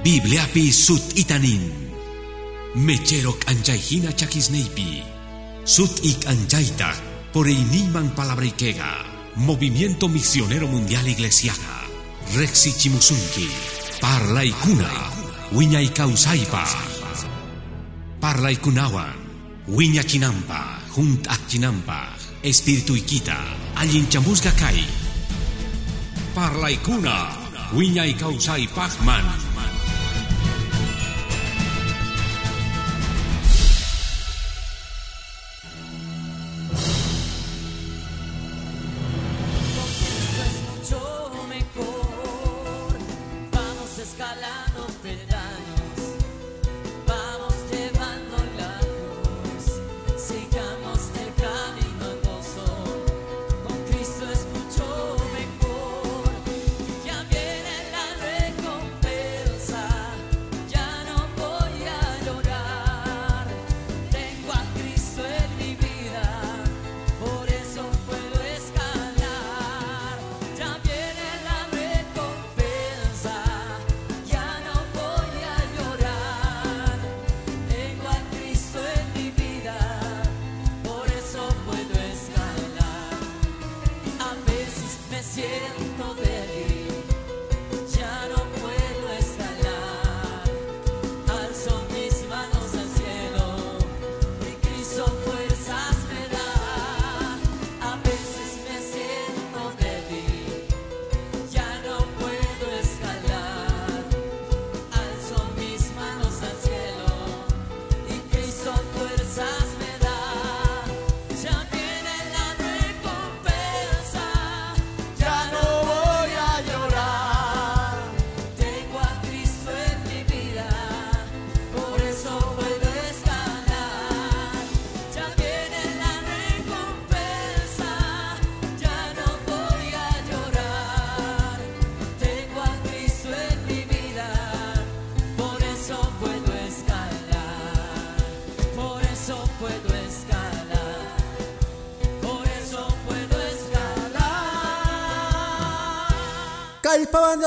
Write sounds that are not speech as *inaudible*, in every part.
Bibliapi sut itanin. Mecherok anchayhina chakisneipi. Sut ik anchayta por iniman palabrikega. Movimiento Misionero Mundial Iglesiaga. Rexi Chimusunki. Parla ikuna. Wiña ikausaipa. Parla ikunawan. Wiña chinampa. Junt chinampa. Espiritu ikita. Allin kai. Parla ikuna. Wiña es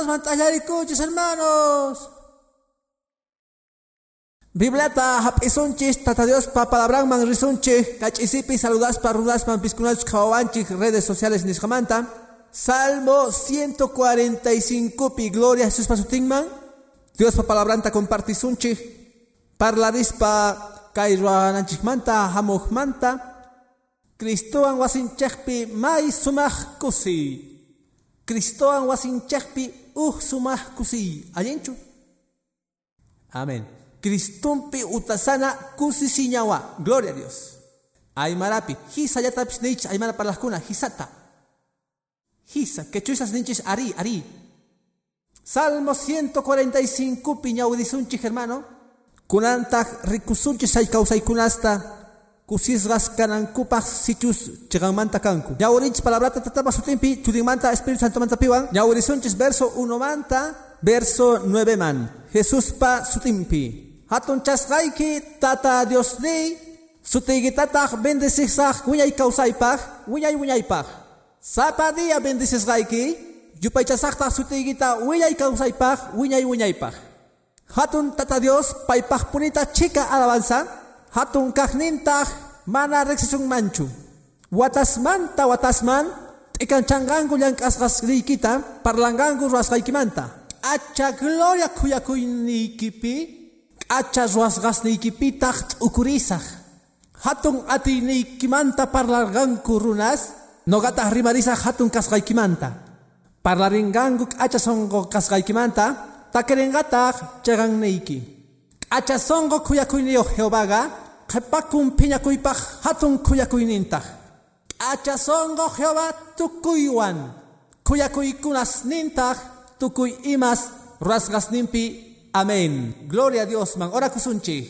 Calpaban Dios mantallarikuchis hermanos. Biblata hapisunchis tata Dios pa palabran man risunchi kachisipi saludas pa rudas man piskunach kawawanchik redes sociales nishamanta. Salmo 145 pi gloria a Jesús pa sutingman. Dios pa palabranta compartisunchi. Parlaris pa kairuananchik manta hamuj manta. Cristoan wasinchakpi may sumaj kusi. Cristoan wasinchakpi uh sumaj kusi. Allenchu. Amén. Cristumpi utasana kusi siñawa. Gloria a Dios. Aymarapi. Hisa yatapis nich aymara para las cuna. Hisata. Hisa. Que chuisas nichis ari, ari. Salmo 145 piñaudisunchis hermano. Kunantak rikusunchis ay Kusisgas kanankupaj sichus chigamanta kanku. Ñaurinchis palabrata tatapa sutimpi chudimanta Espíritu Santo manta piwan. Ñaurisunchis verso 1 manta verso 9 man. Jesús pa sutimpi. Hatun chasgaiki tata Dios ni sutigitatag bendecisak wiñay kausaypaj wiñay wiñaypaj. Sapa día bendicesgaiki yupay chasaqtag sutigita wiñay kausaypaj wiñay wiñaypaj. Hatun tata Dios paypaj punita chica alabanza. Hatung kah nintah mana reksisung manchu. watasman ta watasman ikan changangu yang kasras kita ruas kai kimanta. Acha gloria khuyakuynikpi k'acha ruwasqasniykipitaq Hatung hatun kimanta parlarqanku runas noqataq rimarisaq hatun kasqaykimanta parlarinqanku k'acha sonqo kasqaykimanta Acha songgo kuya sonqo khuyakuyniyuq jehovaga qhepakun phiñakuypaq hatun kuyakuynintaq. Acha songo Jehová tukuywan kuyakuykunas nintaq tukuy imas rasgasnimpi Amén. Gloria a Dios, man. Ora kusunchi.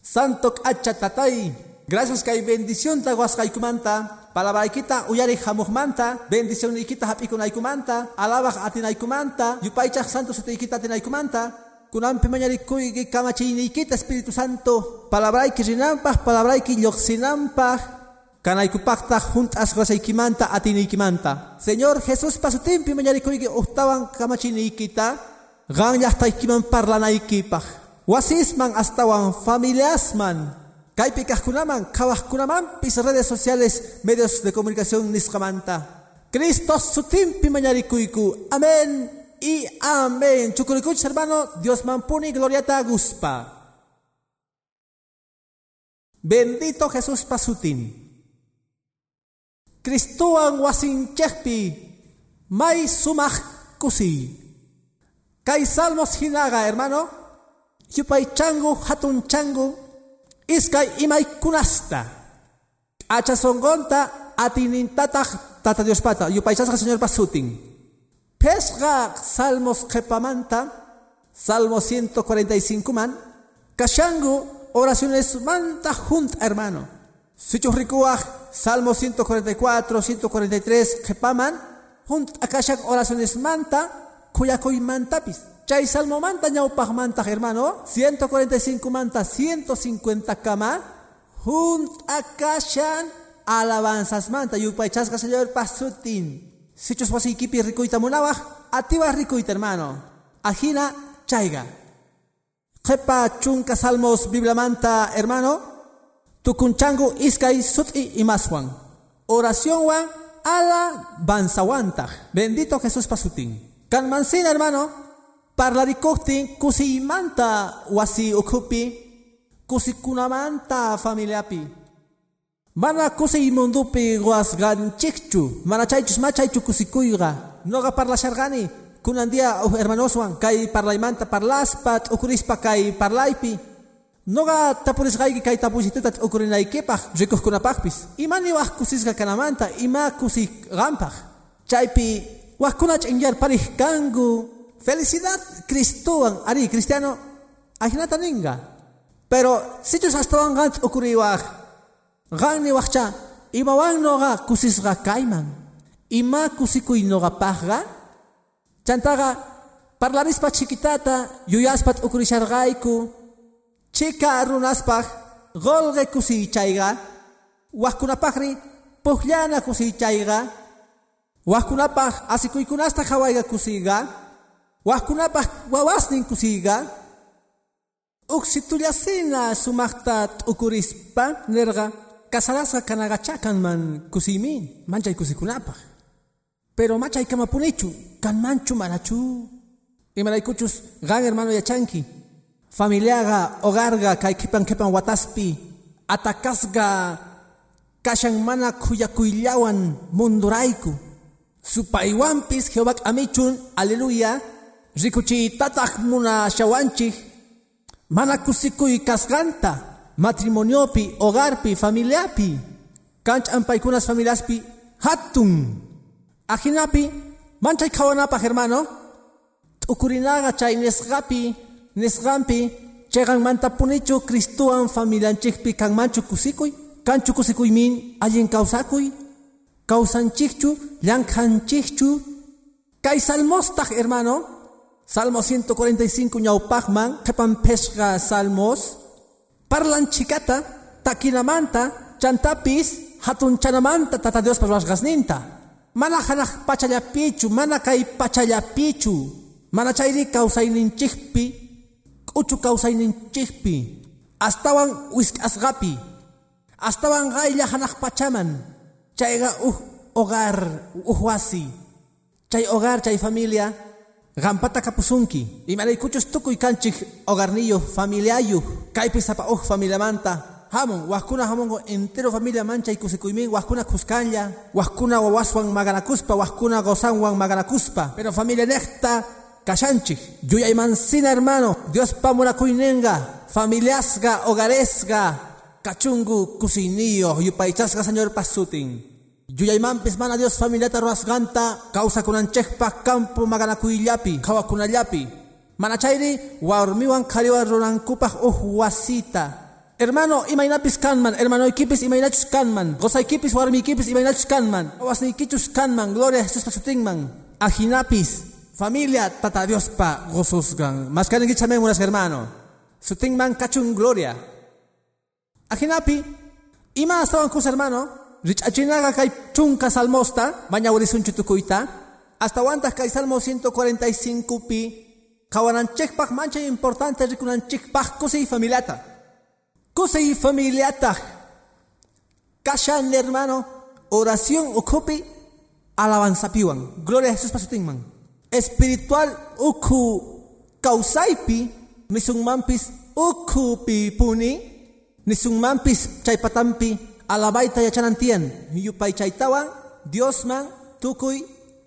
Santo acha tatay. Gracias kay bendición ta huascaykumanta. Palabaykita uyari hamujmanta. Bendición ikita hapikunaykumanta. Alabaj atinaykumanta. Yupaychak santo sutiykita atinaykumanta. Kunampi mañarikuyki kamachiyniykita Espíritu Santo. Palabrayki rinampaj, palabrayki lluqsinampaj. Kanaykupaqta juntas rosaykimanta atiniykimanta. Señor Jesús pasutimpi mañarikuyki uhtawan kamachiyniykita. Gan llaqtaykiman parlanaykipaq. Wasisman astawan familiasman. Kaypi kaqkunaman, pis redes sociales, medios de comunicación nisqamanta. Cristo sutimpi mañarikuyku. Amén y amén. Chukurikuch hermano, Dios mampuni gloriata guspa. Bendito Jesús pasutin. Cristoan wasinchekpi, may sumach kusi. Kay salmos hinaga, hermano. Yupay changu, hatun changu. Iskay imay kunasta. Achasongonta, atinintatach, tata Dios pata. Yupay chasga, señor pasutin. Pesga, salmos kepamanta. Salmo 145 man. Kashangu, oraciones manta junt, hermano. Sichos rikuach, Salmo 144, 143, Kepaman, junt akashak oraciones manta, kuyakoy mantapis. Chay salmo manta ñaupaj manta, hermano, 145 manta, 150 kama, junt akashan alabanzas manta, yupay chasca señor pasutin. Sichos wasikipi rikuita munawaj, ativa rikuita, hermano. Ajina chaiga. Kepa chunka salmos biblia manta, hermano, tukunchangu iskay suti imaswan. Oración wan ala bansawanta. Bendito Jesús pasutin. Kan mansina hermano, parlarikuktin kusimanta wasi ukupi, kusikunamanta familiapi. Mana kusi mundupi was ganchikchu, mana chaychus machaychu kusikuyga. Noga parla shargani, kunandia uh, hermanoswan, kay parlaimanta parlaspat, ukurispa kay parlaypi. Noga tapurisqayki kay tapusituta ukurinaykipaq rikuqkunapaqpis. Imani waq kusisqa kanamanta ima kusiqanpaq. Chaypi waqkuna ch'inyarparij kangu. Felicidad Cristowan ari cristiano ajinata ninga. Pero sichus astawan gant ukuriwaq. qanmi wakcha imawan noqa kusisqa kayman ima kusikuy noqapaqqa chantaqa parlarispa chiquitata yuyaspa t'ukurishaqayku chika wakuna pah asiku wajkunapaqri pukllana kusiychayqa wajkunapaq asikuykunasta qhawayqa kusiyqa wajkunapaq wawasnin kusiyqa uksitullasina sumaqta t'ukurispa nirqa kasarasa kanagachakan man kusimin, manchay kusikunapaj. Pero machay kamapunichu, kan manchu manachu. Imaraykuchus, gan hermano yachanki familiaga, hogarga, kay kipan kipan wataspi, atakasga, kashan mana kuyakuyllawan mundurayku. Supaywampis Jehová amichun, aleluya, muna shawanchik, mana kusikuy kasganta, matrimoniopi, hogarpi, familiapi, kanch ampaikunas familiaspi, hatun, ajinapi, manchay kawanapa hermano, ukurinaga chay nesgapi, nisqanpi chayqan mantapunichu Cristuwan familianchikpi kanmanchu kusikuy kanchu kusikuymin allin kawsakuy kawsanchikchu llank'anchikchu kay salmostaq hermano Salmo 145 ñawpaqman qhipan pesqa salmos parlanchikata takinamanta chantapis hatun chanamanta tata Dios ruwasqasninta mana hanaq pachallapichu mana kay pachallapichu mana chayri kawsayninchikpi uchu kawsayninchikpi astawan wisk'asqapi astawan qaylla hanaq pachaman. Chayqa uh hogar uh wasi. Chay hogar chay familia qampata kapusunki imaraykuchus tukuy kanchik hogarnillo familiayu. Kaypi sapa uh familiamanta hamun wajkuna hamungo entero familia manchay kusikuymin wajkuna kuskanlla wajkuna wawaswan maganakuspa wajkuna gozanwan maganakuspa. Pero familia nekta kashanchik. Yuyaymansina hermano. Dios pamunakuynenga familiasga hogaresga. Kachungu kusinillo yupaychasga señor pasutin yuyaymanpis mana Dios familiata ruasganta kawsakunanchekpa campo maganakuyllapi kawakunallapi mana chayri warmiwan qhariwan runankupaq uj wasita Hermano, imaynapis kanman, hermano ikipis imaynachus kanman, gozaykipis warmiykipis imaynachus kanman, wasniykichus kanman, gloria a Jesús pasutinman, ajinapis, Familia, tata Dios pa gozosgan. Mas kanin gichamen unas hermano. Suting man kachun gloria. Ajinapi, ima estaban kus hermano. Rich achinaga kay chunka salmosta, baña urisun chutukuita. Hasta wantas kay salmo 145 pi. kawananchikpaq mancha importante rikunanchikpaq kusay familiata. Kusay familiata. Kashan hermano, oración ukupi alabanza piwan. Gloria a Jesús pasutingman. Espiritual uku kausaipi misungmampis ukupi puni nisungmampis chaypatampi alabaita yachanantian yupay chaytawan Diosman tukuy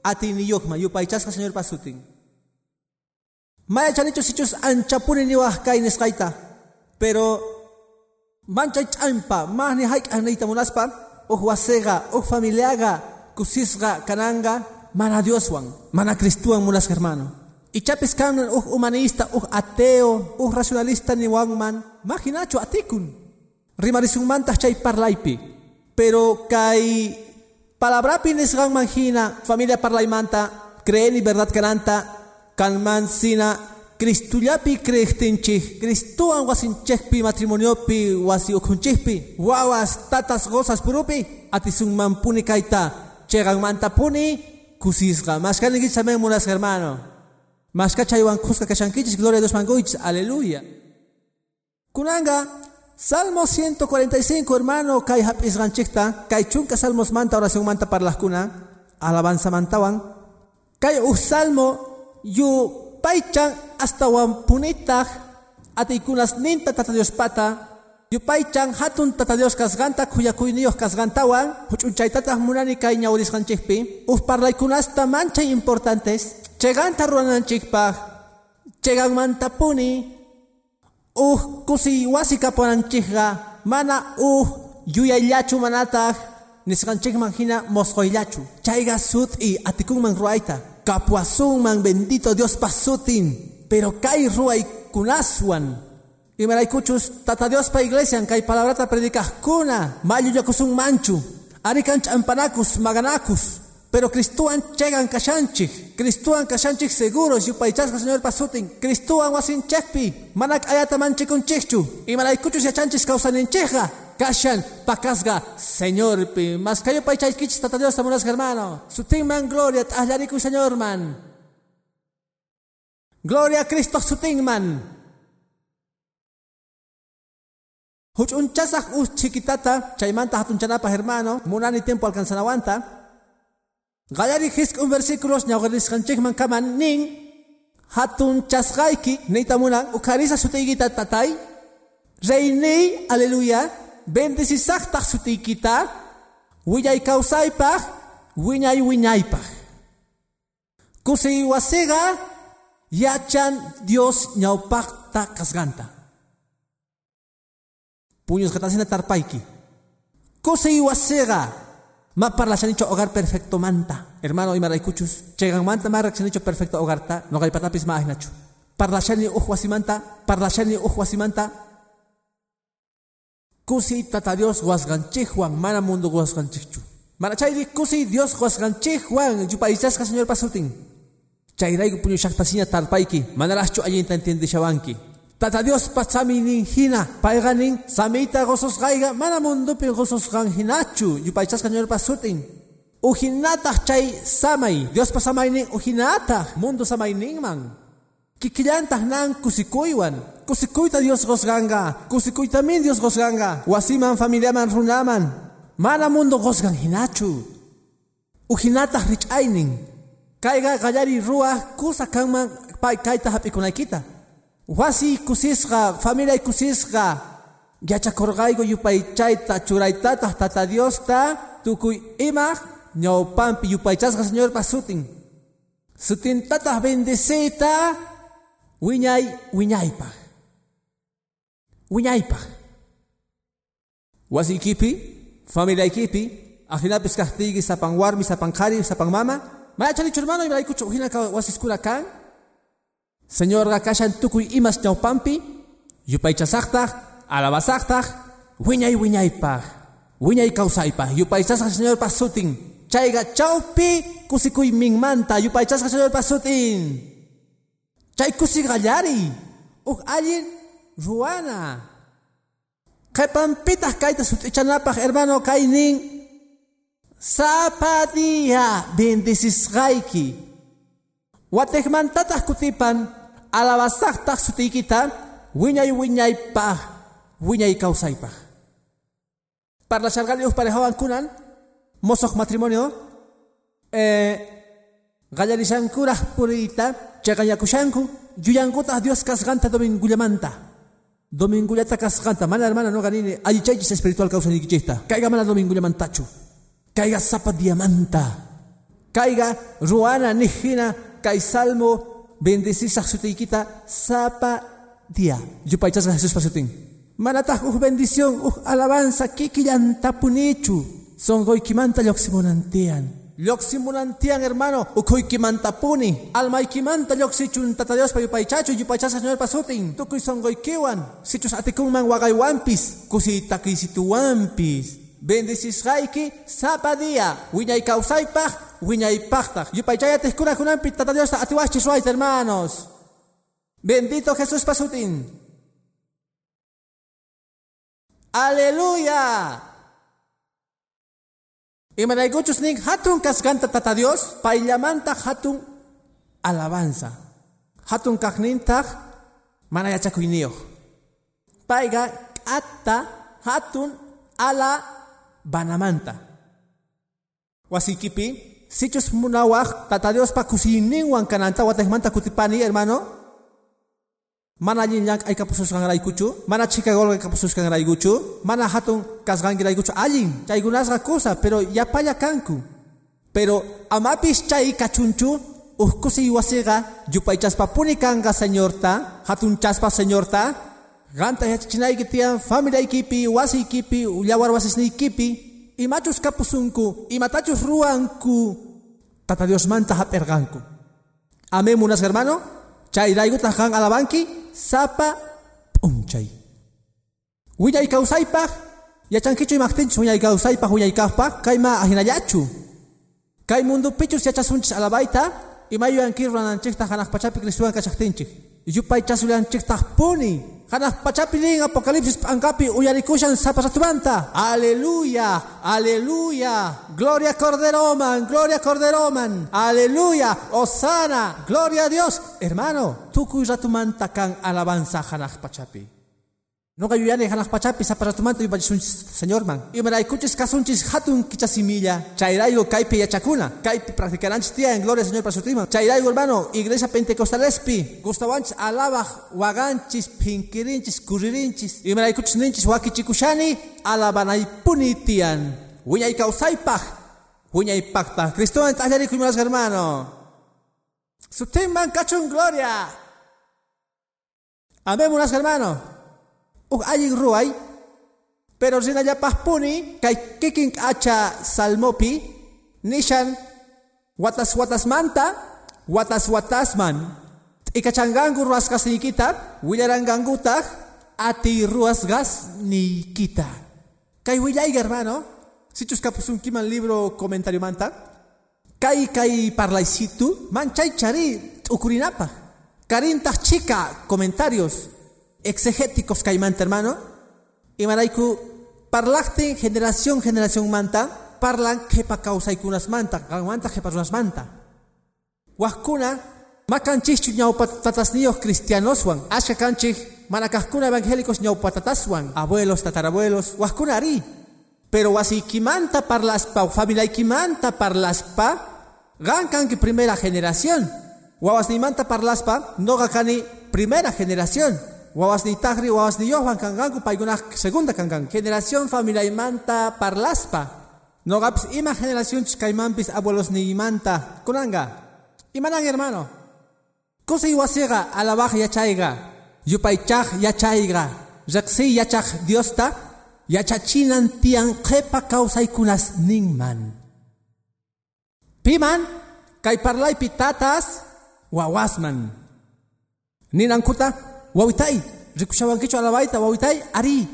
atiniyukman yupaychasqa Señor pasutin. Maya chanichos sichos anchapuni niwah kay nisqayta. Pero manchay ch'ampa mahni haik anayta munaspa uj wasega uj familiaga kusisga kananga mana Dioswan mana Cristuan munas hermano. Ichapis kan uj humanista uj ateo uj racionalista niwanman mahinacho atikun. Rimarisunmantah chay parlaypi. Pero kay palabrapi nisgan manhina familia parlaymanta creeni verdad kananta kanman sina Cristullapi creestinchih, Cristuan wasinchehpi matrimoniopi wasi ukunchihpi, wawas tatas gozas purupi, atisun mampuni kaita, chegan mantapuni, kusisga, mas kanigich samen munas hermano. Mas kachaywan kuska kashankichis, gloria a Dios aleluya. Kunanga, Salmo 145, hermano, kai hap isganchikta, kai chunka salmos manta. Oración manta para las kuna, alabanza mantawan, kai uh salmo, yu paychan hasta wampunitaq atikunas ninta tata Dios pata. Yupaychan hatun tata Dios kasganta kuyakuyniyuq kasgantawan huch'unchaytataq munani kay ñawrisqanchikpi uj parlaykunasta manchay importantes. Cheganta rurananchikpaq cheganmantapuni uj kusi wasi kapunanchikqa mana uj yuyayllachu manataq nisqanchikman hina mosqoyllachu. Chayqa sut'i atikunman ruayta. Kapuasunman bendito Dios pasutin. Pero kay ruay kunaswan y kuchus tata Dios pa iglesia kay palabrata predicajkuna mayu yakusun manchu arikan champanakus maganakus pero Cristuan chegan kashanchik Cristuan kashanchik seguros yupaychasqa Señor pasutin. Cristuan wasinchekpi manak ayata manchikunchikchu y kuchus yachanchis kawsaninchikqa kashan pakasga Señor pi mas kayo pa ichaykichis tata Dios tamunas hermano sutin man gloria tahlariku Señor man. Gloria a Cristo sutin man. Huch'unchasaq us chiquitata chaymanta hatunchanapa hermano. Munani tiempo alcanzanawanta Gayari hisk un versículos ñawgarisqanchikman kaman nin hatunchasqayki neytamunan ukarisa sutiykita tatay reyney aleluya. Bendisisaqtaq sutiykita willay kawsaypaq wiñay wiñaypaq kusiy wasiqa yachan Dios ñawpaqta kasganta. Puños katasina tarpayki kusiy wasiqa ma parlashanicho hogar perfecto manta. Hermano y maraykuchus chegan manta ma reaccionicho perfecto hogar ta. No patapis ma ahinachu parlashani uj wasimanta parlashani uj wasimanta kusi tata Dios wasganchihwan mana mundo wasganchihchu mana chayri kusi Dios wasganchihwan yupaisasqa señor pasutin chayrayku puño shaqtasiña tarpayki manaraschu allinta entendishawanki Tata Dios pasami nin hina, paiga nin samita gosos gaiga, mana mundo pe gosos gan hinachu, yupaychas señor pasutin. Uhinata chay samay, Dios pasamay nin uhinata, mundo samay nin man. Kikillantah nan kusikuywan, kusikuyta Dios gosganga, kusikuyta min Dios gosganga, wasiman familiaman runaman, mana mundo gosgan hinachu. Uhinata rich ainin, kaiga gallari rua kusa kanman pay kaita hapikunaykita. Wasi kusisqa, familia kusisqa, yachakurqayku yupaychayta churaytataq tata Diosta tukuy imaq ñawpampi yupaychasqa Señor pasutin. Sutintataq bendecita wiñay wiñaypaq. Wiñaypaq. Wasiykipi, familiaykipi, ajinapis kaqtiyki sapan warmi, sapan qhari, sapan mama, mayachanichu hermano imaraykuchu uhina wasiskuna kan, Señor gakashan tukuy imas ñawpampi yupaychasaqtaq alabasaqtaq wiñay wiñaypaq wiñay kawsaypaq yupaychasqa Señor pasutin chayqa chawpi kusikuy minmanta yupaychasqa Señor pasutin chay kusi gallari uj allin ruana. Qhipampitaq kayta sut'ichanapaq hermano kay nin sapadía bendisisqayki watekmantataq kutipan alabasaqtaq sutiykita wiñay wiñaypaq wiñay kawsaypaq parlasharqani uq parejawan kunan mosoq matrimonio eh, qallarishankuraq puriyta chaqayakushanku yuyankutaq Dios kasqanta domingullamanta domingullata kasqanta mana hermana no ganini allichaychis espiritual kawsanikichikta kayqa mana domingullamantchu kayqa sapa diamanta. Kayqa ruana nijina kay salmo bendecisa sutiykita sapa dia. Yupaychasqa Jesús pasutin manataq uj bendición uj alabanza kikillantapunichu sonqoykimanta lluqsimunantian lluqsimunantian hermano ukhuykimantapuni almaykimanta lluqsichun tata Diospa yupaychachu yupaychasqa señor pasutin tukuy sonqoykiwan sichus atikunman waqaywanpis kusitakiysituwanpis bendisisqayki sapa dia wiñay kawsaypaq wiñaypaqtaq yupaychayatiqkuna kunanpi tata Diosta atiwachis ruayta hermanos bendito Jesús pasutin Aleluya. Imanaykuchus ning hatun kasganta tata Dios paillamanta hatun alabanza. Hatun kaknintaq mana yachakuyniyuq. Payqa atta hatun ala banamanta. Wasikipi sichus munawaq tata Dios pa kusiyninwan kananta wataymanta kutipani hermano. Mana allinllank ay kapususkan raykuchu, mana chikagolga kapususkan raykuchu, mana hatun kasganki raykuchu allin, chaykunasqa kusa, pero yapalla kanku. Pero amapis chay kachunchu, uhkusi wasiqa, yupaychaspa puni kanga señorta, hatun chaspa señorta, ganta yachachinayki tiyan familiaykipi, wasiykipi, llawar wasisniykipi, imachus kapusunku, imatachus ruanku, tata Dios manta haperganku. Amén, munas hermano, chay raygutaq kan alabanki, sapa p'unchay willay kawsaypaq yachankichu imaqtinchis willay kawsaypaq willay kaqpaq kayma ahinallachu kay mundupichus yachasunchis alabayta imayuyanki rurananchikta hanaq pachapi Cristuwan kachaqtinchik yupay chasuyanchiktaq puni hanaq pachapi nin apocalipsis aleluya aleluya. Gloria corderoman gloria corderoman aleluya osana gloria a Dios. Hermano tukuy ratumanta kan alabanza hanaq pachapi no kayuyani hanaq pachapi sapasatubanta yupaychunchis señorman imaraykuchis kasunchis hatun kichasimilla chayraygo kaypi yachakuna kaypi practicaranchis tiya en gloria señor pasutiman chayraygo hermano iglesia pentecostalespi. Gustawanchis alabaj waganchis pinkirinchis kuririnchis imaraykuchis ninchis wakichikushani alabanaypuni tiyan wiñay kawsaypaj wiñaypaqta Cristowan t'allarikuy mas hermano. Sutinman kachun gloria. Amén munas hermano uk allin ruay pero rinallapajpuni kay kikin acha salmopi nishan watas watasmanta watas watasman ikachangangu ruasgas nikita willarangangutaj ati ruasgas nikita kay willayga hermano sichus kapusunkiman libro comentario manta kay kay parlaysitu manchay chari t'ukurinapaj karintaj chica comentarios exegéticos caimanta hermano. Y maraiku parlacten generación generación manta. Parlan kepa causaykunas manta. Manta kepa runas manta. Wajkuna makanchikchu ñawpatatasniyuq cristianoswan ashka kanchik manakajkuna evangélicos ñawpatataswan abuelos tatarabuelos wajkuna ari pero wasiykimanta parlaspa familiaykimanta parlaspa qan kanki primera generación. Wawasniymanta parlaspa noqa kani primera generación wawasniytaqri wawasniyuqwan kanqanku paykunaq segunda kanqan generación familiaymanta parlaspa. Noqapis ima generacionchis kaymanpis abuelosniymanta kunanga. Imanan hermano. Kusiy wasiqa alabaq yachayqa yupaychaq yachayqa riqsiy yachaq diosta. Yachachinan tiyan qhipa kawsaykunas ninman piman kay parlaypi tatas wawasman ninankuta wawitay rikushawankichu alabayta wawitay ari.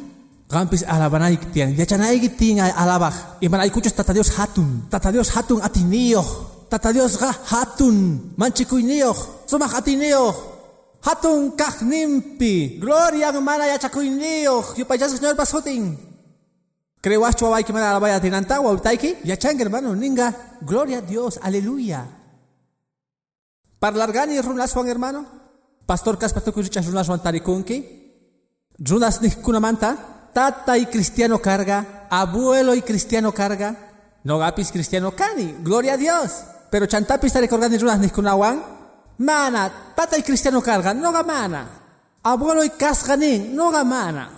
Qampis alabanayki tiyan yachanayki tiyan alabaj. Imanaykuchus tata Dios hatun tata Dios hatun atiniyoq tata Dios qa hatun manchikuyniyoq sumaq atiniyoq hatun kaqninpi gloria mana yachakuyniyuq yupaychasqa señor pasutin crewaschu wawayki mana alabaya atinanta wawitayki yachanki hermano ninga. Gloria a Dios aleluya. Parlargani runaswan hermano Pastor kaspa tukuy richas runas tarikunki. Runas nihkunamanta. Tata y cristiano carga. Abuelo y cristiano carga. Nogapis cristiano cani. Gloria a Dios. Pero chantapis tarekorgani runas nihkunawan. Mana. Tata y cristiano carga. Noga mana. Abuelo y kasganin. Noga mana.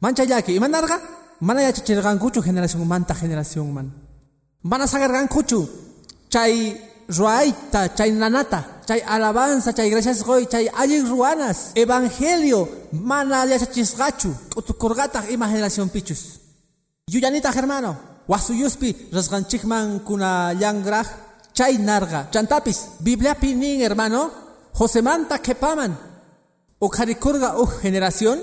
Mancha yaki. Imanarga. Mana ya chichirgankuchu generación manta generación man. Mana sagargankuchu. Chay ruaita, chay nanata, chay alabanza, chay gracias goy, chay allin ruanas, evangelio, mana yachachisgachu, utukurgata ima generación pichus. Yuyanita hermano, wasuyuspi, rasganchikman kuna yangraj, chay narga, chantapis, biblia pinin hermano, josemanta kepaman, ukarikurga u generación,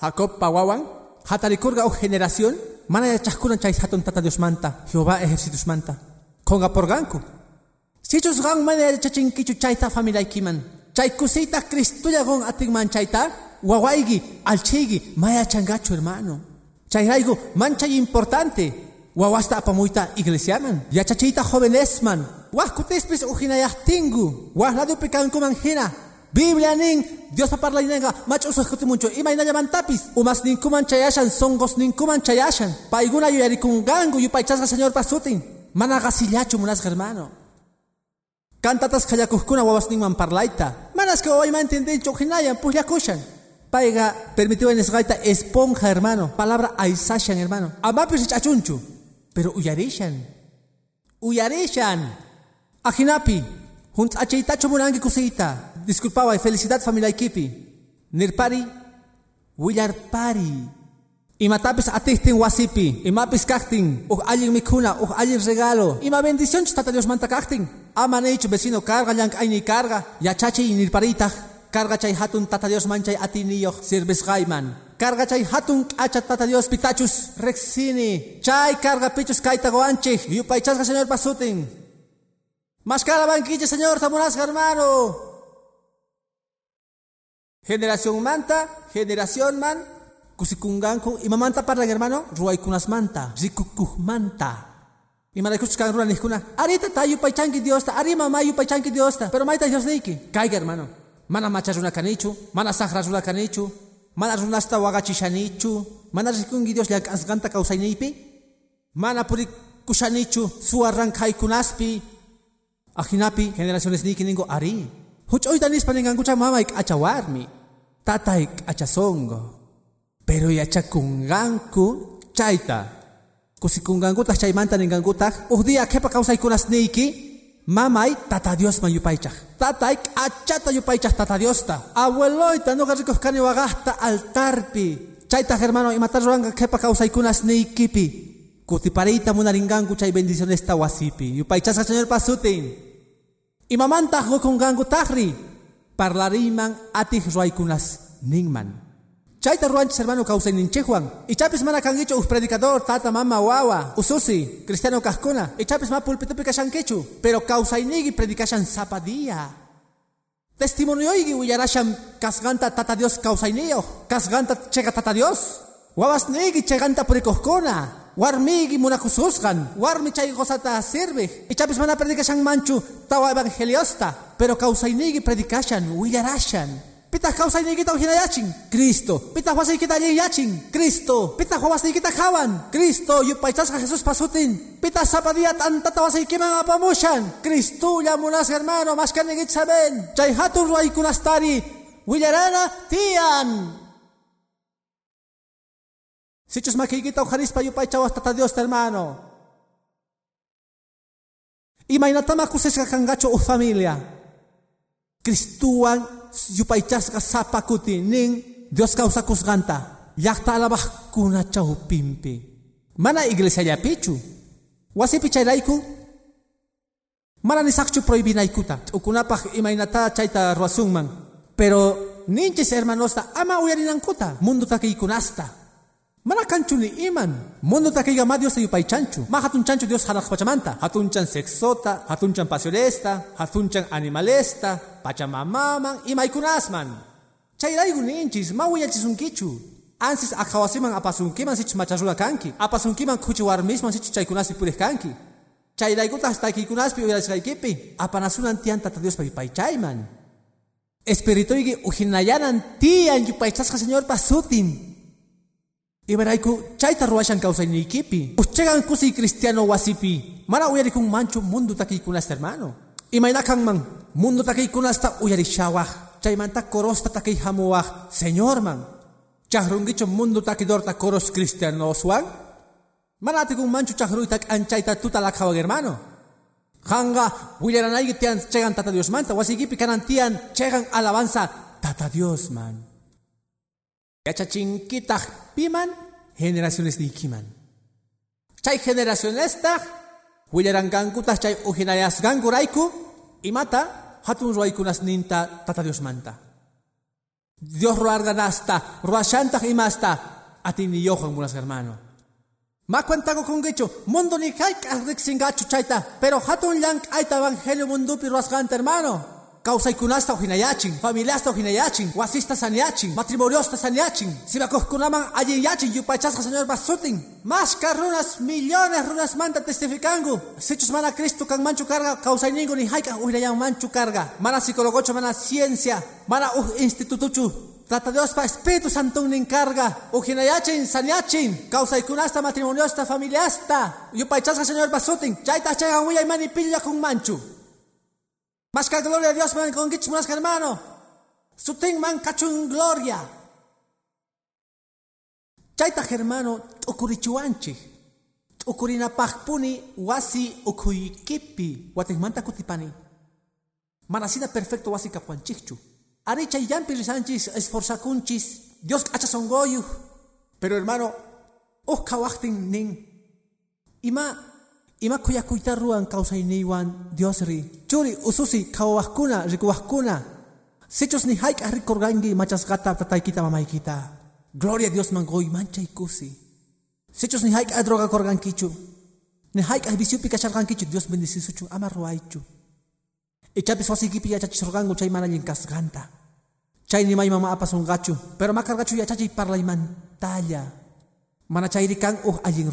Jacob pawawan, hatarikurga u generación, mana yachaskunan chay hatun tata Dios manta, Jehová ejércitos manta, konga porganku. Sichus gang mana chachinkichu chayta familiaykiman. Chay kusita Cristuya gon atigman chayta, wawaigi, alchigi, maya changachu hermano. Chay raigo, manchay importante. Wawasta apamuita iglesiaman. Yachachita jovenesman. Wahkutespis ujinayahtingu. Wahladu pikankuman hina. Biblia nin, Dios pa parla inenga, mach usas mucho, ima inaya mantapis, umas ninkuman chayashan, songos ninkuman chayashan, paiguna yuyarikungangu, yupaychasga señor pasutin, mana gasillachu munas hermano. Cantatas kayakuskuna wawasninman parlaita. Manas que entienden chojinayan, pues ya kushan. Paiga permitió en esgaita esponja, hermano. Palabra aisashan, hermano. Amapis chachunchu. Pero uyarishan. Uyarishan. Ajinapi. Junt acheitacho murangi kusita. Disculpaba y felicidad familia equipi. Nirpari. Willarpari. Imatapis atihtin wasipi, imapis kaktin, uh alguien mikuna, uh alguien regalo. Ima bendición tata Dios manta kaktin. Ama necho vecino carga, yang ay ni carga. Ya chachi ni parita. Carga chay hatun tata Dios manchay atiniyo, sirvis gaiman. Carga chay hatun acha tata Dios pitachus, rexini. Chay carga pichus kaita goanchi, yupay chasga señor pasutin. Mascara banquilla señor, tamunas hermano. Generación manta, generación man, kusikunganku. Imamanta parlan hermano ruaykunas manta rikukuh manta Imana kuchkan ruan kuna arita tayu paichanki diosta. Ari mama yu paichanki diosta. Pero maita dios niki. Kaiga hermano. Mana macha runa kanichu mana sahra runa kanichu mana runasta wagachishanichu mana rikungi dios yak asganta kausainipi mana puri kushanichu suarran kunaspi. Ajinapi generaciones niki ningo ari. Huchoita nispa ningankucha mama ik achawarmi. Tata ik achasongo pero yachakunganku chaita. Kusikungankutak chaymanta ningankutak. Uhdía kepa kausay kunas niki. Mamay tata Dios man yupaychak. Tatay achata yupaychak tata Diosta. Abueloita no garricos kani wagasta altarpi. Chaita hermano imatar ruanga kepa kausay kunas nikipi. Kutiparita munaringanku chay bendiciones tawasipi. Yupaychasa señor pasutin. Imamanta hukunganku tahri. Parlariman atih ruaykunas ningman. Chaita ruanchis hermano causa ninchejuan. Y chapis mana kangicho us predicador, tata, mama, wawa, ususi, cristiano cascuna. Y chapis ma pulpito. Pero causa inigi predicashan zapadía. Testimonio igi uyarashan kasganta tata Dios causa inio. Kasganta chega tata Dios. Wawas nigi cheganta purikoskona. Warmigi munakususgan. Warmi chay gozata sirve. Y chapis mana manchu tawa evangeliosta. Pero causa inigi predicashan, uyarashan. Pita causa ni kita hinayachin, Cristo. Pita huasay kita yachin, Cristo. Pita huwas ni kita kawan, Cristo. Yupaychas ka Jesus pasutin. Pita sapadiat an tatawasay kimang apamusyan, Cristo. Ya munas hermano, mas kanigit saben. Chay hatun ruay kunastari, Willarana tian. Si Chus makikita o haris pa yupay chawas tata Dios hermano. Imaynatama kuses ka kangacho o familia. Kristuan yupaychasqa sapakuti nin Dios causa kusganta llaqta alabaj kuna pimpi. Mana iglesia yapichu wasipi chayrayku mana nisaqchu prohibinaykuta ukunapaj imaynata chayta ruasunman pero ninchis hermanosta ama uyarinankuta mundo takiykunasta Mana kanchu ni iman. Mundo takiga ma Dios yupay chanchu. Ma hatun chanchu Dios harak pachamanta. Hatun chan sexota, hatun chan pasionesta, hatun chan animalesta, pachamamaman, imay kunasman. Chayraygu ninchis, ma wiyachisunkichu. Ansis akawasiman apasunkiman sich macharula kanki. Apasunkiman kuchi warmisman sich chaykunasi purih kanki. Chayraykutas takiykunaspi uyarashkaykipi. Apanasunan tiyan tata Dios pa yupay chayman. Espíritu y ujinayanan tian yupaychasqa señor pasutin. Ibarayku chayta ruwashan kawsaynikipi. Uchegan kusi cristiano wasipi. Mana uyarikun manchu mundo takiykunasta hermano. Imaynakanman mundo takiykunasta uyarishawaj. Chaymanta korosta takiy hamuwaj. Señor man. Chahrungicho mundo takidorta koros cristianoswan. Mana atikun manchu chahruyta anchayta tutalakhawan hermano. Hanga willaranayki tian chegan tata Dios manta. Wasikipi kanan tian chegan alabanza tata Dios man. Yachachinkitaq piman generaciones nikiman. Chay generaciones taq willarankankutaq chay ujinayasqankuraykku imata hatun ruwaykunas ninta tata Dios manta. Dios ruarganasta, ruashantaq imasta atiniyojan munas hermano. Ma cuentago con gecho, mundo ni kai singachu chaita, pero hatun llank aita evangelio mundupi ruasganta hermano. Kausaykunasta ujinayachin, familiasta ujinayachin, wasista saniachin, matrimoniosta saniachin, sibakuhkunaman ayiyachin, yupachasqa señor basutin. Que runas, millones runas manta testificangu. Sichus mana Cristo kan manchu carga, kausayningu ni haika ujinayan manchu carga. Mana psicologocho, mana ciencia, mana uj institutuchu. Trata Dios pa Espíritu Santo nin carga. Ujinayachin, saniachin, kausaykunasta, matrimoniosta, familiasta. Yupachasqa señor basutin, chaita chayan huyay mani pilla con manchu. Más que gloria a Dios man con más hermano. Sutin man cachun gloria. Chaita hermano ukurichuanchi. Ukurina pahpuni wasi ukuykipi. Watin manta kutipani. Manasina perfecto wasi kapuanchichu. Aricha yampi risanchis esforzacunchis. Dios achasongoyu. Pero hermano, uskawachtin nin. Ima ima kuyakuyta ruan kawsayniwan Diosri. Churi ususi kawawajkuna rikuwajkuna. Sichos ni haik rikorgangi machasqata tataykita mamaykita. Gloria a Dios mangoy manchaykusi. Sichos ni haik droga korgankichu. Ni haik visiupi kachargankichu Dios bendicisuchu ama ruaychu. Ichapis wasikipi yachachisrugangu chay mana llinkasqanta. Chay ni may mama apasungachu. Pero makargachu yachachi parlayman talla. Mana chayri kan uh allin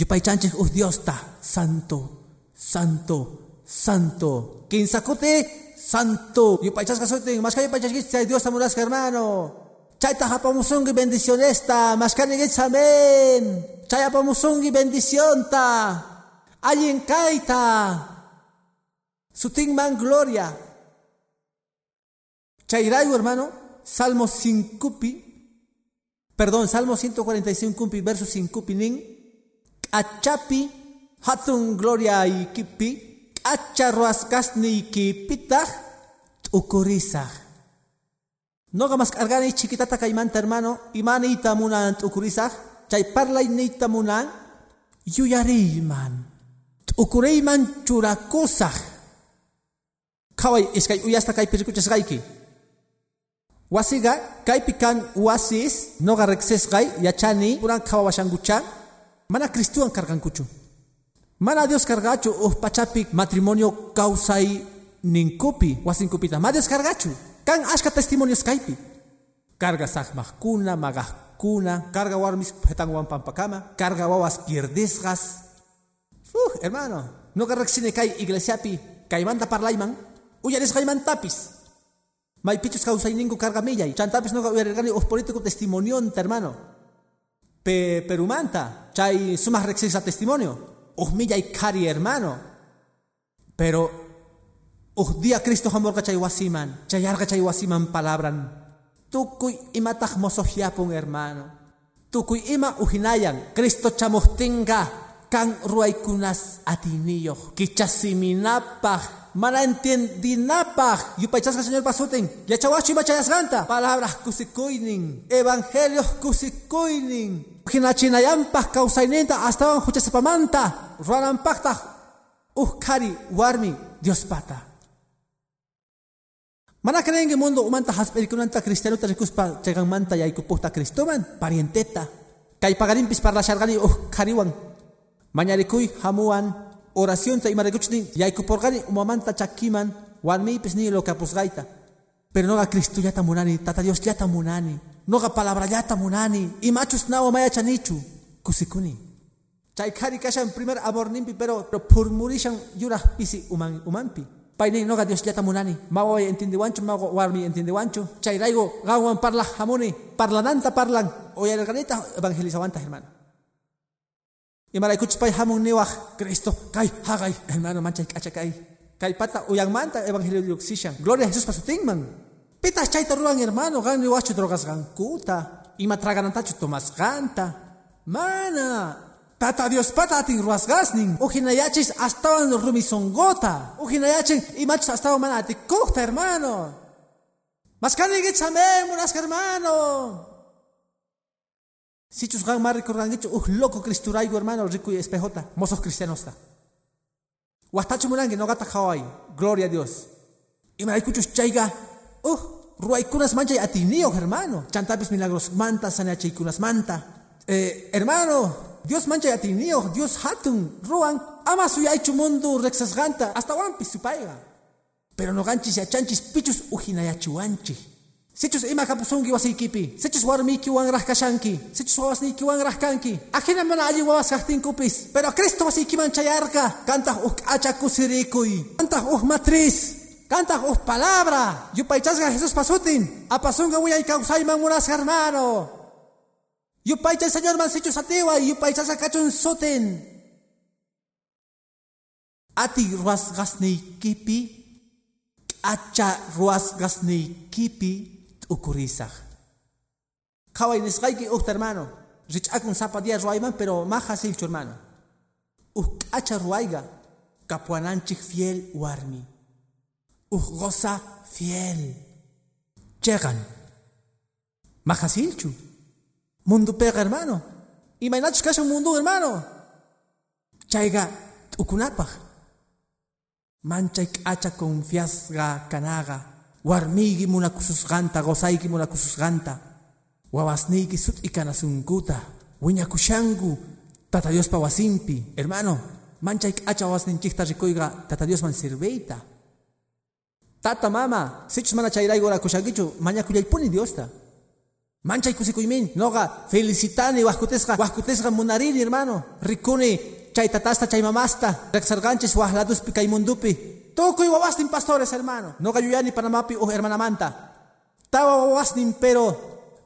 ruay. Yupaychanchik uh Dios ta, santo, santo, santo. Kinsakote, santo. Yupaychasca sote, más que yupaychasquista, Dios tamuras hermano. Chaita hapamusungi bendición esta, más que amén. Chay hapamusungi bendición ta. Allin kaita. Sutin man gloria. Chairayu hermano, Salmo 5 perdón, Salmo 145 verso 5 nin. Achapi hatun gloria ikipi acharruascasni ikipitah t'ukurisaj noqa mas k'argani chiquitata kaymanta hermano imaniyta munan t'ukurisaj chay parlayniyta munan yuyariyman t'ukuriyman churakusaj qhaway iskay uyasta kaypi rikuchasqayki wasiqa kaypi kan wasis noqa riqsisqay yachani puran qhawawashankucha Mana Cristuan kargankuchu. Mana Dios cargachu uh pachapi matrimonio causai ninkupi wasinkupita. Ma Dios cargachu. Kan ashka testimonios kaipi. Carga sahmahkuna, magahkuna, carga warmis hetangwan pampakama, carga wawas pierdesgas. Uh, hermano, no carrexine kai iglesiapi, kai manda parlayman, uyares kaiman tapis. May pichos causai ningú carga millay. Chantapis no uyargani uh político testimonion, hermano. Pe perumanta, chay sumas rexisa testimonio. Uhmilla y cari hermano. Pero uh día Cristo hamorga chay wasiman, chay arga chay wasiman palabran. Tukuy ima mosohiapun hermano. Tukuy ima uhinayan, Cristo chamuhtinga, kan ruaykunas atiniyo, kichasiminapah, mana entiendinapah, yupaychasca señor pasuten, yachawachi machayasganta, palabras kusikuinin, evangelios kusikuinin, hinachinayampah kausayninta astawan huchasapamanta, ruanampakta, uhkari warmi, Dios pata. Mana creen mundo umanta hasperikunanta cristianuta rikuspa chegan manta yaykupuhta Cristoman, parienteta. Kay pagarimpis parla shargani uh kariwan. Mañarikuy hamuan oración ta imarekuchni yaykuporgani umamanta chakiman warmi pisni lo kapusgaita. Pero no ga Cristo yata munani, tata Dios yata munani. No ga palabra yata munani. Y machos nawa maya chanichu. Kusikuni. Chay kari kashan primer amor nimpi pero, pero purmurishan yurah pisi uman, umanpi. Paine noga Dios yata munani. Mawa entendiwancho, mawa warmi entendiwancho. Chairaigo gawan parla hamuni. Parlananta parlan. Oyarganita evangelizawanta hermano. Y maraykuch pay hamun niwaj Cristo. Kay hagay hermano mancha kacha kay. Kay pata uyang manta evangelio diosishan. Gloria a Jesús pasutingman. Pita chaita ruang hermano gan niwacho drogas gan kuta. Ima traganantacho tomas ganta. Mana. Tata Dios pata ating ruas gasning. Ujinayachis astawan rumisongota. Ujinayachin imachis astawan mana atik kukta hermano. Mas kanigit hermano. Sichus gan mar ricordangicho uh loco cristuraigo hermano rico y espejota. Mozos cristianos ta. Huastacho murangi no gata hawai. Gloria a Dios. Y me escuchos chaiga. Uh ruaikunas mancha atinio hermano. Chantapis milagros manta saneachaikunas manta. Eh, hermano, Dios mancha yatinio, Dios hatun, ruan, ama suyaichu mundo rexasganta, hasta wampi supaiga. Pero no ganchis ya chanchis pichus ujinayachuanchi. Sichus ima kapusungi wasikipi, sichus warmiki wan rahkashanki, sichus wawasniki wan rahkanki. Ajena mana allí wawas kupis, pero Cristo wasiki manchayarka, canta uh acha kusirikui, canta uh matriz, canta uh palabra. Yupaichasga Jesús pasutin, apasunga wiyay kausayman muras hermano. Yupaycha Señor mansicho satiwa, yupaycha sakachun soten. Ati ruas gasnei kipi, acha ruas gasnei kipi ukurisaj. Kawai nisgaiki uht hermano, rich akun zapadia ruayman, pero maja silcho hermano. Uk acha ruaiga, kapuananchik fiel warmi. Uk goza fiel. Chegan. Maja silchu. Mundo pega, hermano. Y mainach kasha mundo, hermano. Chaiga ukunapaj. Manchaik acha confiasga kanaga. Warmigi munakususganta, gozaiki munakususganta. Wawasniki sut ikanasunkuta. Wiñakushangu. Tata Dios pawasimpi. Hermano, manchaik acha wasninchikta rikoiga. Tata Dios man sirveita. Tata mama, sichus mana chairaigo la kushagichu, maña kuyaypuni Diosta. Manchay kusikuimin, noga, felicitani, wahkutesga, wahkutesga munarini, hermano. Rikuni, chay tatasta, chay mamasta, mundupi. Tokoy wawastin pastores, hermano. Noga yuyani panamapi, uh, hermana manta. Tawa wawastin, pero,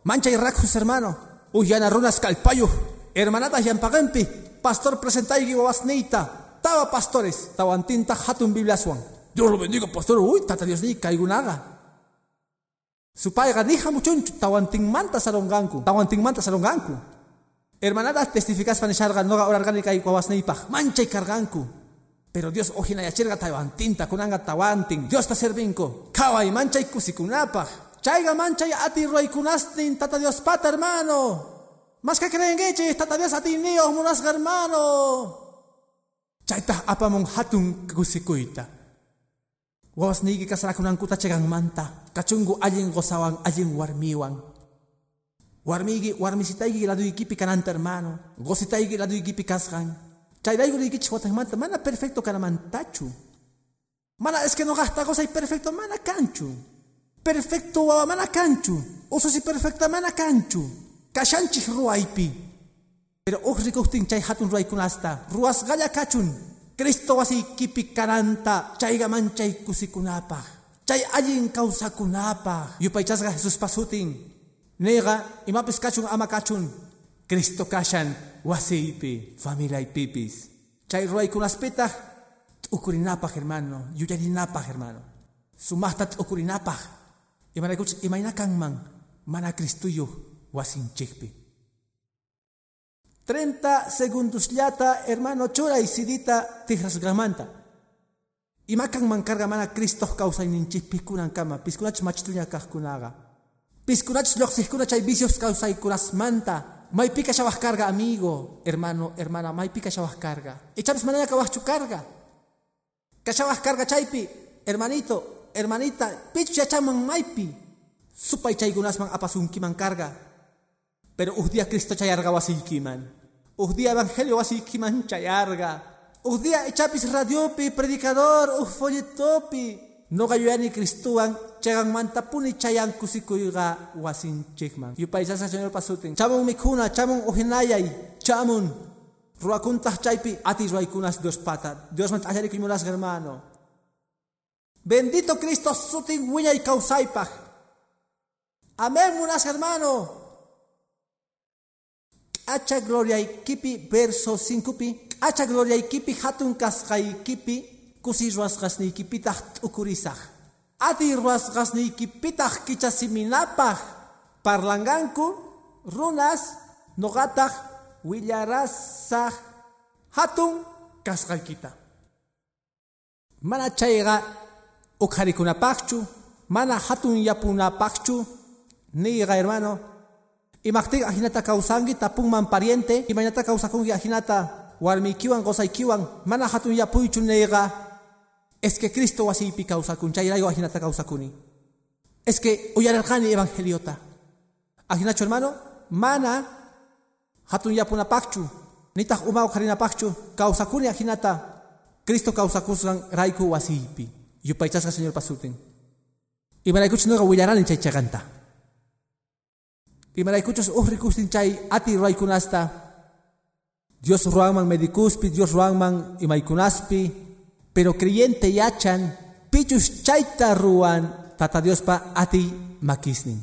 manchay rakhus, hermano. Uyana runas kalpayo, hermanata yampagempi, pastor presentaygi wawasnita. Tawa pastores, tawantinta hatun bibliaswan. Dios lo bendiga, pastor. Uy, tata Dios ni kaigunaga. Supaya ganija muchunchu tawanting manta salonganku. Tawanting manta salonganku. Hermanada testificas panisharga noga orarganica y kuawasneipaj. Mancha y carganku. Pero Dios ojina yachirga tawantinta kunanga tawanting. Dios ta servinko. Kawa y mancha y kusikunapaj. Chaiga mancha y ati kunastin tata Dios pata hermano. Más que creen que tata Dios ati niyo munas hermano. Chaita apamong hatun kusikuita. Was nigi kasarakunan kuta cegang manta. Kacunggu ajing gosawan ajing warmiwan. Warmigi warmisitaigi ladu ikipi kananta hermano. Gositaigi ladu ikipi kasgan. Ikichi manta. Mana perfecto kanamantachu. Mana es que no gasta cosa y perfecto mana canchu. Perfecto wawa mana canchu. Uso si perfecta mana canchu. Kashanchi ruaipi. Pero oh rikuhtin chay hatun ruai kunasta. Ruas gaya kachun. Kristo wasi kipi kananta, chayga manchay kusikunapa. Chay ayin kausakunapa. Yupaychasga Jesus pasutin. Nega, imapis kachun ama kachun. Kristo kashan wasipi, familia y pipis. Chay ruay kunaspita, ukurinapa hermano, yuyarinapa hermano. Sumahtat ukurinapa. Imanaykuch imaynakan man, mana Kristuyo wasin chikpi. 30 segundos llata, hermano chura y sidita tijas gramanta. Y makan mancarga mana Cristo causa ninchis piskunan kama, piskunach machtuña kaskunaga. Piskunach loxiskunach hay vicios causa y kuras manta. May pica shabas carga, amigo, hermano, hermana, may pica shabas carga. Echamos manera que carga. Kashabas carga chaypi, hermanito, hermanita, pichu ya chaman maypi. Supay chaygunas man apasunkiman carga. Pero un día Cristo chayarga wasilkiman. Un día evangelio wasilkiman chayarga. Un día echapis radiopi, predicador, un folletopi. No gayuani Cristuan, chagan mantapuni chayan wasin chikman. Yu paisasa señor pasutin. Chamun mikuna, chamun uhinayay, chamun. Ruakuntah chaypi, ati ruaikunas Dios pata. Dios man hermano. Bendito Cristo sutin y causaipa. Amén, unas hermano. Acha gloria y kipi verso 5 pi. Acha gloria y kipi hatun kaskai kipi kusi ruasgasni kipitah ukurisah. Ati ruasgasni kipitah kichasiminapah. Parlanganku runas nogatah willarasah hatun kaskai kita. Mana chayga ukarikunapakchu, mana hatun yapunapakchu, niga hermano, imaqtiqa ahinata kawsanki tapunman pariente imaynata kawsakunki ahinata warmiykiwan qosaykiwan mana hatun yapuychu neyqa es que Cristo wasiypi kawsakun chayrayku ahinata kawsakuni es que uyararqani evangeliota. Ahinachu hermano mana hatun yapunapaqchu nitaq umaw qarinapaqchu kawsakuni ahinata Cristo kawsakusqan rayku wasiypi yupaychasqa señor pasutin. Imaraykuchu nuqa willarani chay chaqanta Imaraykuchus uhrikusin chay ati raykunasta Dios ruangman medicuspi, Dios ruangman imaykunaspi, pero creyente yachan, pichus chaita ruan, tata Dios pa ati makisnin.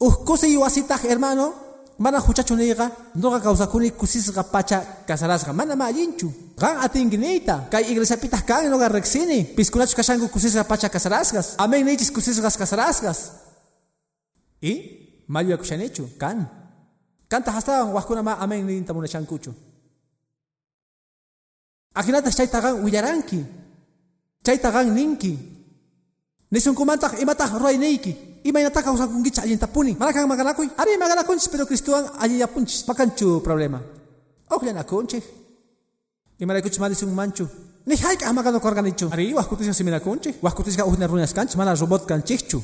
Uhkusi iwasitaj hermano, mana huchachu niga, noga kausakuni kusisga pacha kasarasga, mana malinchu. Gan atinginita, kay iglesia pitah kan noga rexini, piskunachus kashangu kusisga pacha kasarasgas, amen nichis kusisgas kasarasgas. ¿Y? Mayo hecho, kan. Kanta hasta wakuna ma amen ni tamuna akhirnya cai tagang wijaranki cai tagang ninki nesun kumantah imatah roy neiki ima inata kau sangkung gicha tapuni puni malakang magalakui ari magalakunchis oh, kan, pero kristuan ayaya punchis pakanchu problema oklan akunchis imaraykuchis madisun manchu Nihayka amakano korganichu. Ari wahkutisha siminakunchi. Wahkutisha uhna runas kanchi. Mana robot kanchichu.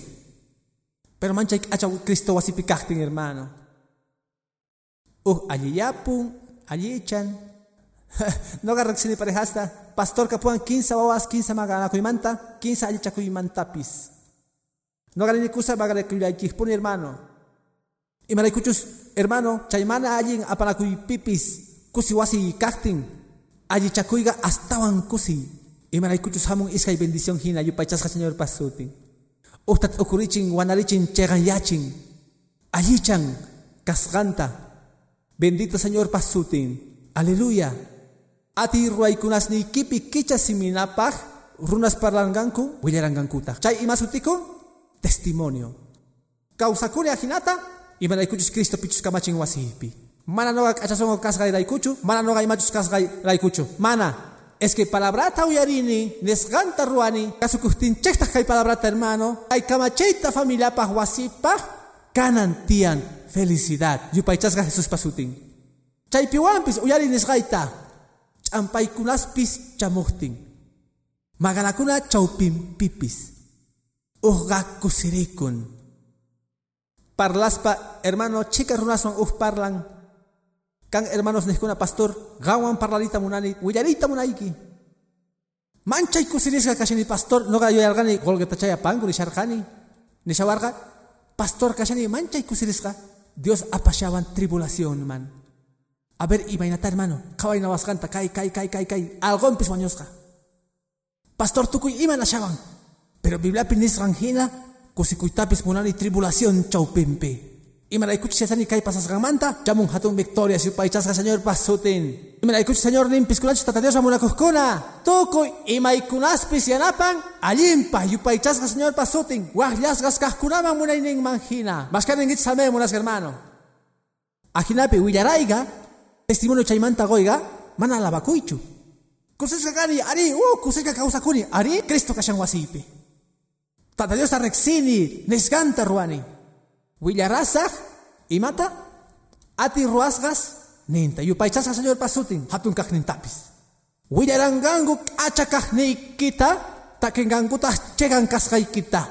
Pero manchay achau Cristo wasipikahtin hermano. Uh, oh, aji chan. *laughs* no garraxini parejasta. Pastor kapuan 15 wawas 15 magana kuimanta, 15 allí chakuimantapis. No garini kusa bagare kuyaikipun hermano. Y malaikuchus hermano, chaymana allí apanakuy pipis, kusi wasi kahtin. Allí chakuiga astawan kusi. Y malaikuchus hamun iskay bendición hina yupachasca señor pasutin. Ustat ukurichin wanarichin yachin. Ayichan kasganta. Bendito Señor pasutin. Aleluya. Ati ni kipi kicha siminapaj runas parlanganku willarangankuta. Chay imasutiko testimonio. Kausakuri ajinata y malaikuchus Cristo pichus kamachin wasipi. Mana noga kachasongo kasgay raikuchu, mana noga imachus kasgay raikuchu. Mana es que palabrata uyarini, nesganta ruani, kasukuhtin chekta kay palabrata hermano, ay kamacheita familia pa huasipa, kanan tian felicidad. Yupaychasga Jesús pasutin. Chaypiwampis uyari nesgaita, champaykunaspis chamuhtin. Maganakuna chaupin pipis. Ujgakusirikun. Parlaspa, hermano, chica runason uf parlan, Kan hermanos neskuna pastor, gawan parlalita munani, willarita munaiki. Manchay kusirisga kashani pastor, no ga yoyargani golgeta chaya pangu ni sharjani. Ni shawarga, pastor kashani manchay kusirisga. Dios apashaban tribulación, man. A ver, imainata hermano, kawai na waskanta, kai, kai, kai, kai, kai, algon pismañosga. Pastor tukuy iman ashaban. Pero Biblia pinis rangina, kusikuitapis munani tribulación chaupimpi. Imaraykuch sasani kay pasasqanmanta chamun hatun victoria supaychasqa señor pasutin. Imaraykuch señor nimpis kunachus tata Dios amunakuqkuna. Tukuy imaykunaspis yanapan allimpa yupaychasqa señor pasutin. Wajllasqas kaqkunaman munaynin manhina. Mashkaringich samemunas hermano. Ajinapi willarayga testimonio chaymanta goiga mana lavakuychu. Kusisqa kani ari uh kusisqa kawsakuni ari Cristo kashan wasipi. Tata Dios arrexini nesganta ruani. Willarasaj, imata, ati ruasgas, ninta. Yupaychasga señor pasutin, hatun kaknintapis. Willarangangu achakajnikita, takenganguta chegan kasgaykita.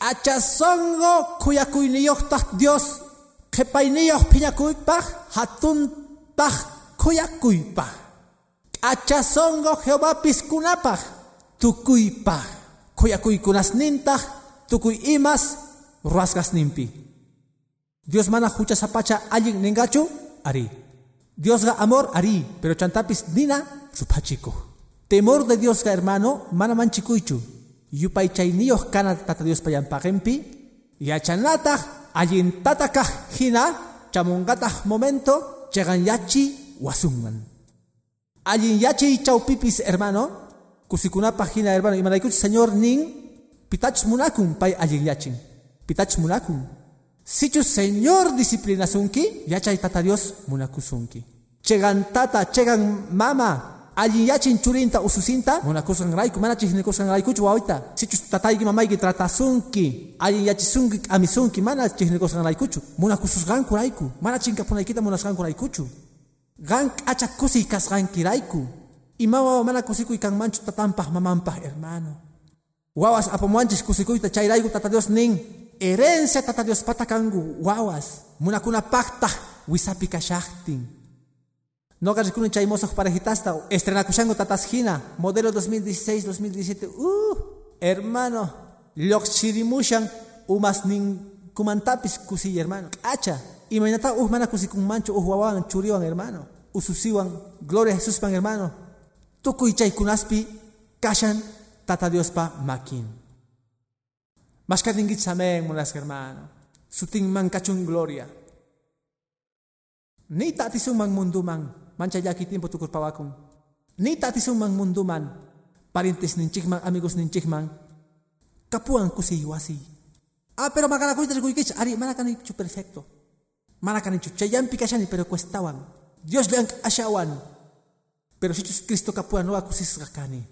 Achasongo kuyakuyniyojtaj Dios, qepayniyoj piñakuypaj, hatun taj kuyakuypaj. Achasongo Jehová piskunapaj, tukuypaj. Kuyakuykunasnintaj, tukuy imas, ruasgas nimpi. Dios mana hucha sapacha alguien nengacho, ari. Dios ga amor, ari, pero chantapis nina, supachiko. Temor de Dios ga hermano, mana manchikuichu. yupay chayniyuq kana tata Dios payanpaqinpi yachanataq allintataq hina chamunqataq momento chegan yachi wasunman allin yachi chawpipis hermano. Kusikunapaq hina hermano. Imanaykuchus señor nin pitach munakun pay allin yachin pitach munakun. Sichus señor disciplinasunki yachay tata Dios munakusunki. Chegan tata chegan mama allin yachin churinta ususinta munakusan raiku mana chihnikusan raikuchu wawita sichus tatayki mamayki tratasunki. Allin yachisunki amisunki mana chihnikusan raikuchu. Munakususqanku raiku mana chinkapunaykita munasqanku raikuchu. Qan k'acha kusiy kasqanki raiku. Imawa mana kusikuy kanmanchu tatampaq mamanpaq hermano. Wawas apamuanchis kusikuyta chay rayku tata Dios nin. Herencia tata Dios pata kanku wawas munakunapaqtaq wisapi kashaqtin no rikuni chay mosoq parejitasta estrenakushanku tatasjina modelo 2016-2017 uh hermano lloqchirimushan umas nin kumantapis kusiy hermano. K'acha imaynata uh mana kusikunmanchu uh wawan churiwan hermano. Ususiwan gloria Jesús pan hermano. Tukuy chaykunaspi kashan tata Diospa makin mashkatingich amen monas hermano. Sutin man kachun gloria. Ni tatisun man munduman mancha yaki tiempo tukur pawakun. Ni tati sumang munduman, parientes ninchikman, amigos ninchikman, kapuan kusiwasi. Ah, pero makana kuita kich, ari manakani chu perfecto. Manakani chu chayan pikashani pero cuestawan. Dios le ashawan. Pero si Cristo kapuan no akusis rakani.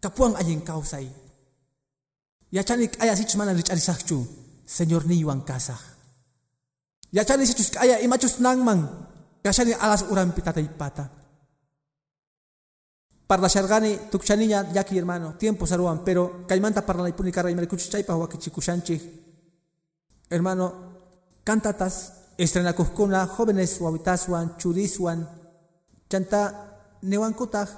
Kapuan ayin kausay. Yachanik aya si mana rich arisakchu. Señor ni yuang kasah. Yachani si aya imachus Kashani alas uran pitata ipata. Parla shargani tukchaniña yaki hermano, tiempo saruan, pero kaimanta parla y chaypa huakichikushanchi. Hermano, cantatas, estrena kuskuna, jóvenes wawitaswan, churiswan, chanta newankutaj,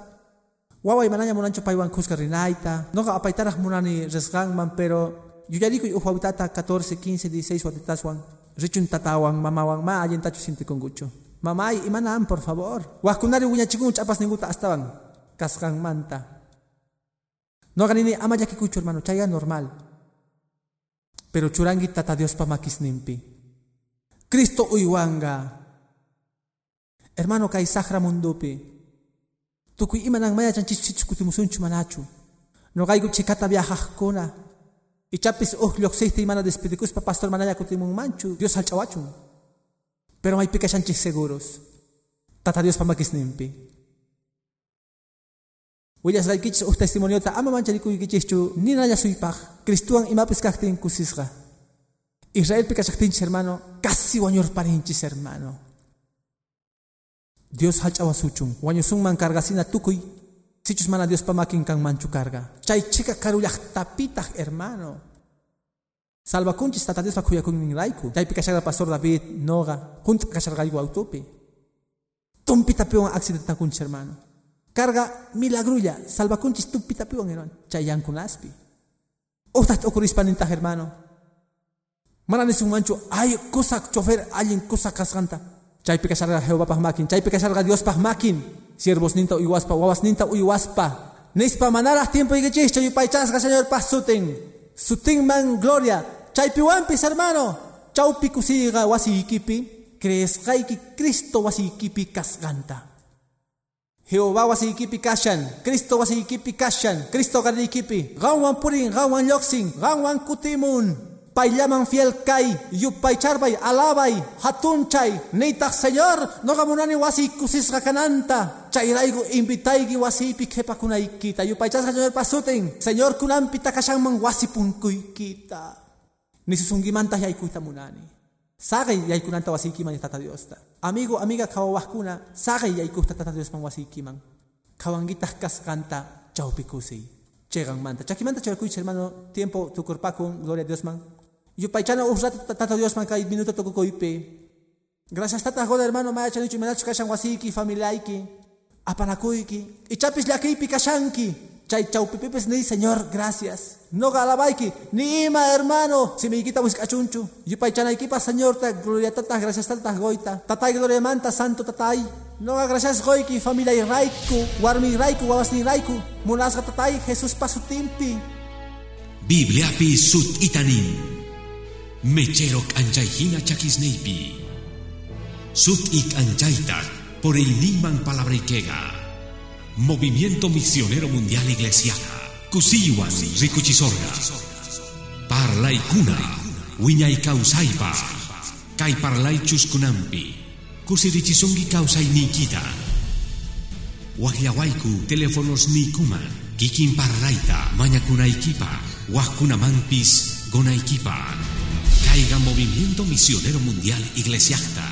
wawa imananya munancho paiwan kuska rinaita, noga apaitaraj munani resgangman, pero yuyariku uhawitata 14, 15, 16 watitaswan, richun tatawan, mamawan, ma ayentachu sinti kongucho. Mamay, imanam, por favor. Wakunari wiñachikun chapas ninguta astawan. Kaskan manta. No ganini ama yakikuchu hermano, chaya normal. Pero churangi tata Dios pa nimpi. Cristo uywanga. Hermano kay sahra mundupi. Tukui imanang maya chanchis chichkutimusunchu manachu. No gaygu chikata viajajkuna. Ichapis uh lyoksihti imana despidikus pa pastor manaya kutimun manchu. Dios halchawachun. Pero may pikasyanchik seguros. Tata Dios pamakisnimpi. Willas gay kich uh testimonio ta ama mancha dikuy kichichu ni naya suipaj. Cristuan imapis kaktin kusisga. Israel pikasaktin hermano, casi wañor parinchis hermano. Dios hachawa suchun, waño sun man cargasina tukuy. Sichus mana Dios pamakin kang manchu carga. Chay chica karulak tapitah hermano. Salva kunchis tata Dios kuya kun raiku. Dai pikashara pastor David noga. Kunt kashara gaigo autopi. Tumpita pion accidente kunchis hermano. Carga milagrulla. Salva kunchis tumpita pion hermano. Chayan kunaspi. Ohtat okuris paninta hermano. Mana un mancho ay kusak chofer alguien kusak kasganta. Chay pikashara Jehová pahmakin. Chay pikashara Dios pahmakin. Siervos ninta uyuaspa, wawas ninta uyuaspa. Nispa manara tiempo y que chiste y paichasga señor pasuten. Sutin man gloria. Chaypiwanpis hermano, chawpi kusiga wasiykipi, creesqayki Cristo wasiykipi kasqanta. Jehová wasiykipi kashan, Cristo wasiykipi kashan, Cristo gariykipi, qanwan purin, qanwan lluqsin, qanwan kutimun. Payllaman fiel kay, yupay charbay, alabay, hatunchay, neytaq Señor, noqamunani wasi kusisqa kananta. Chayraygu invitayki wasipi qhipakunaykita, yupay chasqa Señor pasutin, Señor kunampi takashanman wasi punkuykita. Nisusungimanta yaykuita munani. Sagay yaykunanta wasiykiman tata Diosta. Amigo, amiga kawawajkuna, sagay yaykuta tata Diosman wasiykiman. Kawangitah kasqanta chawpikusiy. Chegan manta. Chakimanta chawkuych hermano, tiempo tukurpakun, gloria a Diosman. Yupaychana un rato tata Diosman kay minuto tukukoype. Gracias tata joda hermano, maya chanichu menachu kashan wasiki, familiayki, apanakuyki. Ichapis llakipi kashanki. Chay chaupipipis ni Señor, gracias. No galabaiki, ni ima hermano, si me quita wiskachunchu. Yupay chanaykipa Señor, ta gloria tata, gracias tata goita. Tatay gloria manta, santo tatay. No gracias goiki, familia y raiku, warmi raiku, wawas ni raiku. Munasga tatay, Jesús pasutimpi. Bibliapi sut itanin. Mecherok anchayhina chakisneipi. Sut ik anchaita por el niman palabrikega. Movimiento Misionero Mundial Iglesiaja. Kusiwan Rikuchisorga. Parlay kuna. Wiñay kausaipa. Kay parlay chuskunampi. Kusirichisungi kausay nikita. Wahyawaiku teléfonos nikuma. Kikin parraita mañakunaikipa. Wahkunamampis gonaikipa. Caiga Movimiento Misionero Mundial Iglesiasta.